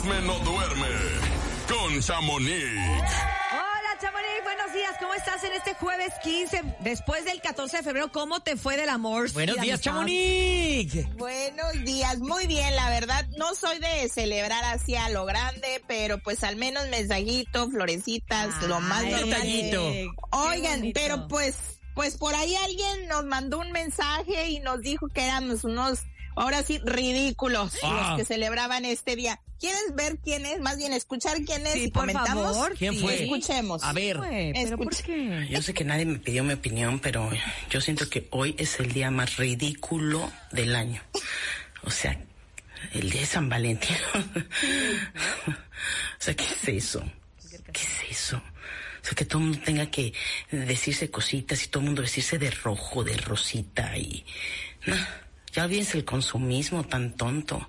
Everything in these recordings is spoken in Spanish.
chisme no duerme con Chamonix. Hola, Chamonix, buenos días. ¿Cómo estás en este jueves 15, después del 14 de febrero? ¿Cómo te fue del amor? Buenos días, amistad? Chamonix. Buenos días, muy bien, la verdad, no soy de celebrar así a lo grande, pero pues al menos mensajito, florecitas, lo más normal. Oigan, pero pues, pues por ahí alguien nos mandó un mensaje y nos dijo que éramos unos, ahora sí, ridículos Ah. los que celebraban este día. ¿Quieres ver quién es? Más bien escuchar quién es Sí, y por comentamos. favor. ¿Quién sí. fue? Escuchemos. A ver. Fue, ¿Pero por qué? Yo sé que nadie me pidió mi opinión, pero yo siento que hoy es el día más ridículo del año. O sea, el día de San Valentín. o sea, ¿qué es eso? ¿Qué es eso? O sea, que todo el mundo tenga que decirse cositas y todo el mundo vestirse de rojo, de rosita y... No, ya olvídense el consumismo tan tonto.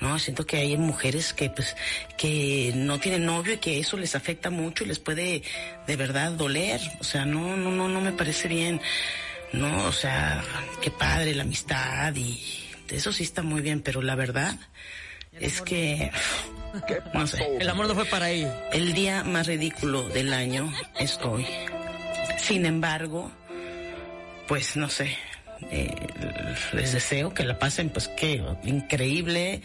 No, siento que hay mujeres que pues que no tienen novio y que eso les afecta mucho y les puede de verdad doler. O sea, no, no, no, no me parece bien. No, o sea, qué padre la amistad y eso sí está muy bien, pero la verdad es que no sé. El amor no fue para ahí. El día más ridículo del año es hoy. Sin embargo, pues no sé, eh, les deseo que la pasen pues qué increíble,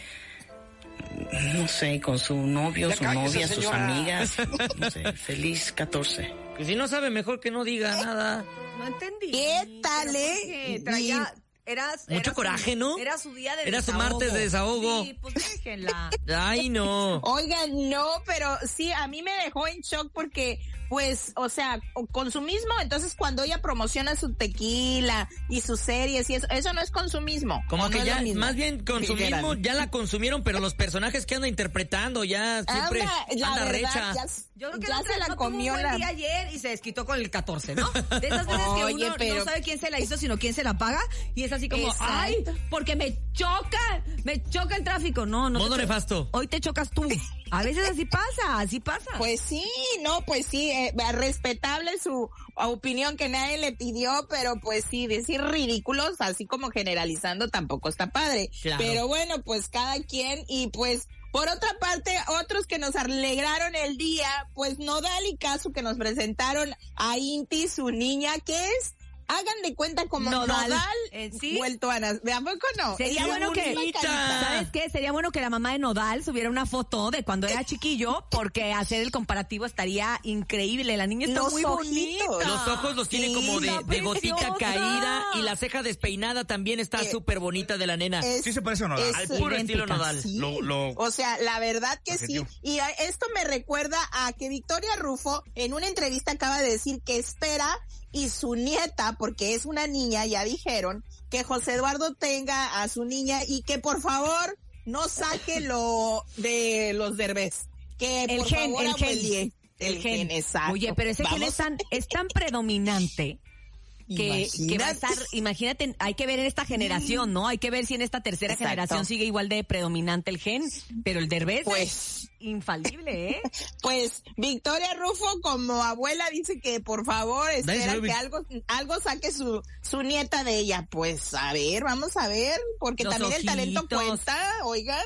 no sé, con su novio, su novia, sus amigas, no sé, feliz 14. Que si no sabe, mejor que no diga nada. No entendí. ¿Qué tal, ¿Pero eh? Traía, eras, Mucho era su- coraje, ¿no? Era su día de Era su martes de desahogo. Sí, pues déjenla. Ay, no. Oigan, no, pero sí, a mí me dejó en shock porque, pues, o sea, consumismo, entonces cuando ella promociona su tequila y sus series y eso, eso no es consumismo. Como ¿o que no ya, más bien consumismo, ya la consumieron, pero los personajes que anda interpretando ya siempre Anda, la anda verdad, recha. ya, Yo creo que ya se la no tuvo comió un buen la... día ayer y se desquitó con el 14, ¿no? De esas veces que Oye, uno pero- no sabe quién se la hizo, sino quién se la paga. Y es así como, Exacto. ay, porque me choca, me choca el tráfico. No, no. Modo nefasto. Hoy te chocas tú. A veces así pasa, así pasa. Pues sí, no, pues sí, eh, respetable su opinión que nadie le pidió, pero pues sí, decir ridículos, así como generalizando, tampoco está padre. Claro. Pero bueno, pues cada quien y pues... Por otra parte, otros que nos alegraron el día, pues Nodal y Casu que nos presentaron a Inti, su niña, que es, hagan de cuenta como Nodal, Nodal, eh, ¿sí? vuelto a nas- ¿De a poco no? Sería Es bueno que. ¿sabes qué? Sería bueno que la mamá de Nodal subiera una foto de cuando era chiquillo, porque hacer el comparativo estaría increíble. La niña está Los muy ojitos. bonita. Los ojos los tiene Sí, como de, de gotita caída y la ceja despeinada también está Eh, súper bonita de la nena. es- Sí se parece a Nodal. es- Al puro idéntica. estilo Nodal. Sí. Lo- lo- O sea, la verdad que sí. Y esto me recuerda a que Victoria Rufo en una entrevista acaba de decir que espera y su nieta, porque es una niña, ya dijeron, que José Eduardo tenga a su niña y que por favor no saque lo de los derbés. Que El por gen, favor el gen. abuelie. El, gen, exacto. Oye, pero ese gen Vamos, es tan, es tan predominante que, que va a estar, imagínate, hay que ver en esta generación, ¿no? Hay que ver si en esta tercera Exacto. generación sigue igual de predominante el gen, pero el derbez Pues- es infalible, ¿eh? Pues Victoria Rufo como abuela dice que por favor espera que algo algo saque su su nieta de ella. Pues a ver, vamos a ver, porque Los también el talento cuenta, oigan.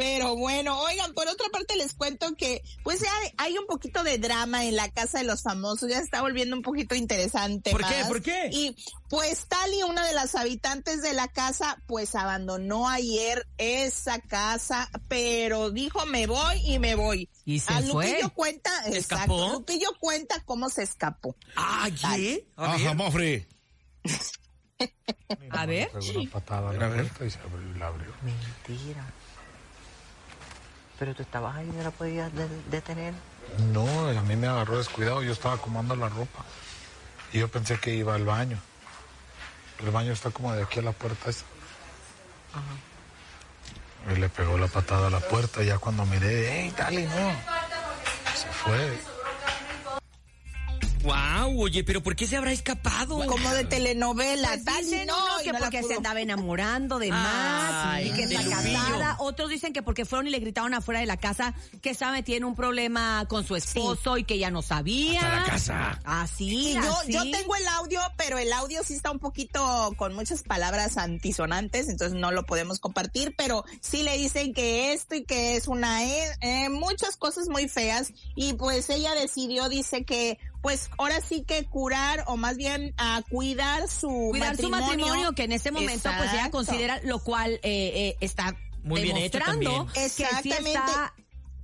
Pero bueno, oigan, por otra parte les cuento que pues ya hay un poquito de drama en la casa de los famosos, ya se está volviendo un poquito interesante. ¿Por qué? más. ¿Por qué? Y pues Tali, una de las habitantes de la casa, pues abandonó ayer esa casa, pero dijo me voy y me voy. Y se A fue. Lupillo cuenta, ¿Se exacto, escapó? Lupillo cuenta cómo se escapó. Ah, ¿qué? A ver. Ajá, Mofri. A ver. Pegó una patada a la ver. puerta y se abrió y la abrió. Mentira. Pero tú estabas ahí y no la podías de- detener. No, a mí me agarró descuidado. Yo estaba acomodando la ropa. Y yo pensé que iba al baño. El baño está como de aquí a la puerta esa. Y le pegó la patada a la puerta. Y ya cuando miré, ¡ey, dale, no! Se fue. Wow, oye, pero ¿por qué se habrá escapado? Como de telenovela. Pues dicen no, que no la porque se andaba enamorando de Ah, más, Ay, y que está casada. Otros dicen que porque fueron y le gritaron afuera de la casa que estaba metida en un problema con su esposo y que ya no sabía. Hasta la casa. Así, Y yo, así. yo tengo el audio, pero el audio sí está un poquito con muchas palabras antisonantes, entonces no lo podemos compartir, pero sí le dicen que esto y que es una, eh, eh, muchas cosas muy feas y pues ella decidió, dice que pues ahora sí que curar o más bien a cuidar su cuidar matrimonio. su matrimonio que en ese momento pues ella considera lo cual eh, eh, está Muy bien hecho demostrando que sí Exactamente. está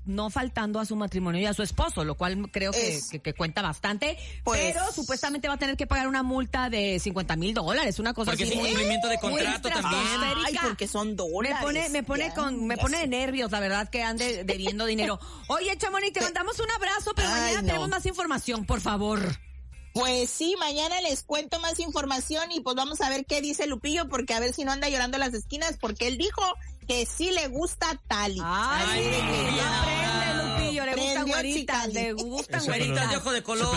no faltando a su matrimonio y a su esposo, lo cual creo que, Es- que- que cuenta bastante, Pues- pero supuestamente va a tener que pagar una multa de 50 mil dólares, una cosa Porque así. es muy- incumplimiento de contrato también. Ay, porque son Me dólares. pone, me pone ya, con, me pone de nervios, la verdad, que ande debiendo dinero. Oye, Chamonix, te mandamos un abrazo, pero Ay, mañana no. tenemos más información, por favor. Pues sí, mañana les cuento más información y pues vamos a ver qué dice Lupillo, porque a ver si no anda llorando en las esquinas, porque él dijo que sí le gusta Tali. Ay, Ay, Lupillo, no. aprende, Lupillo, le gustan güeritas, le gustan güeritas. De ojo de color.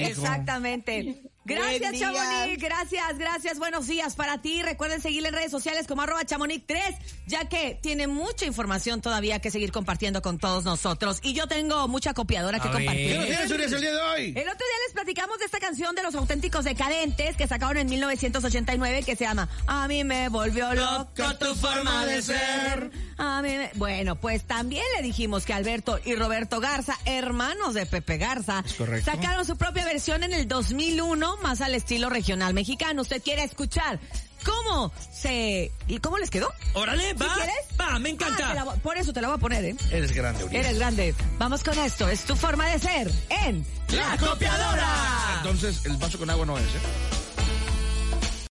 Exactamente. Gracias. Chamonix. Gracias, gracias. Buenos días para ti. Recuerden seguirle en redes sociales como arroba chamonix3, ya que tiene mucha información todavía que seguir compartiendo con todos nosotros. Y yo tengo mucha copiadora que ver. compartir. ¿Qué nos tienes, Urias, el día de hoy? El otro día les platicamos de esta canción de los auténticos decadentes que sacaron en 1989 que se llama A mí me volvió loco tu forma de ser. A mí me- Bueno, pues también le dijimos que Alberto y Roberto Garza, hermanos de Pepe Garza, sacaron su propia versión en el 2001 más al estilo regional mexicano. ¿Usted quiere escuchar cómo se... ¿Y cómo les quedó? Órale, ¿Sí va. quieres? Va, me Ah, la encanta. voy- por eso te la voy a poner, ¿eh? Eres grande, Urias. Eres grande. Vamos con esto. Es tu forma de ser en La copiadora. Entonces, el vaso con agua no es, ¿eh?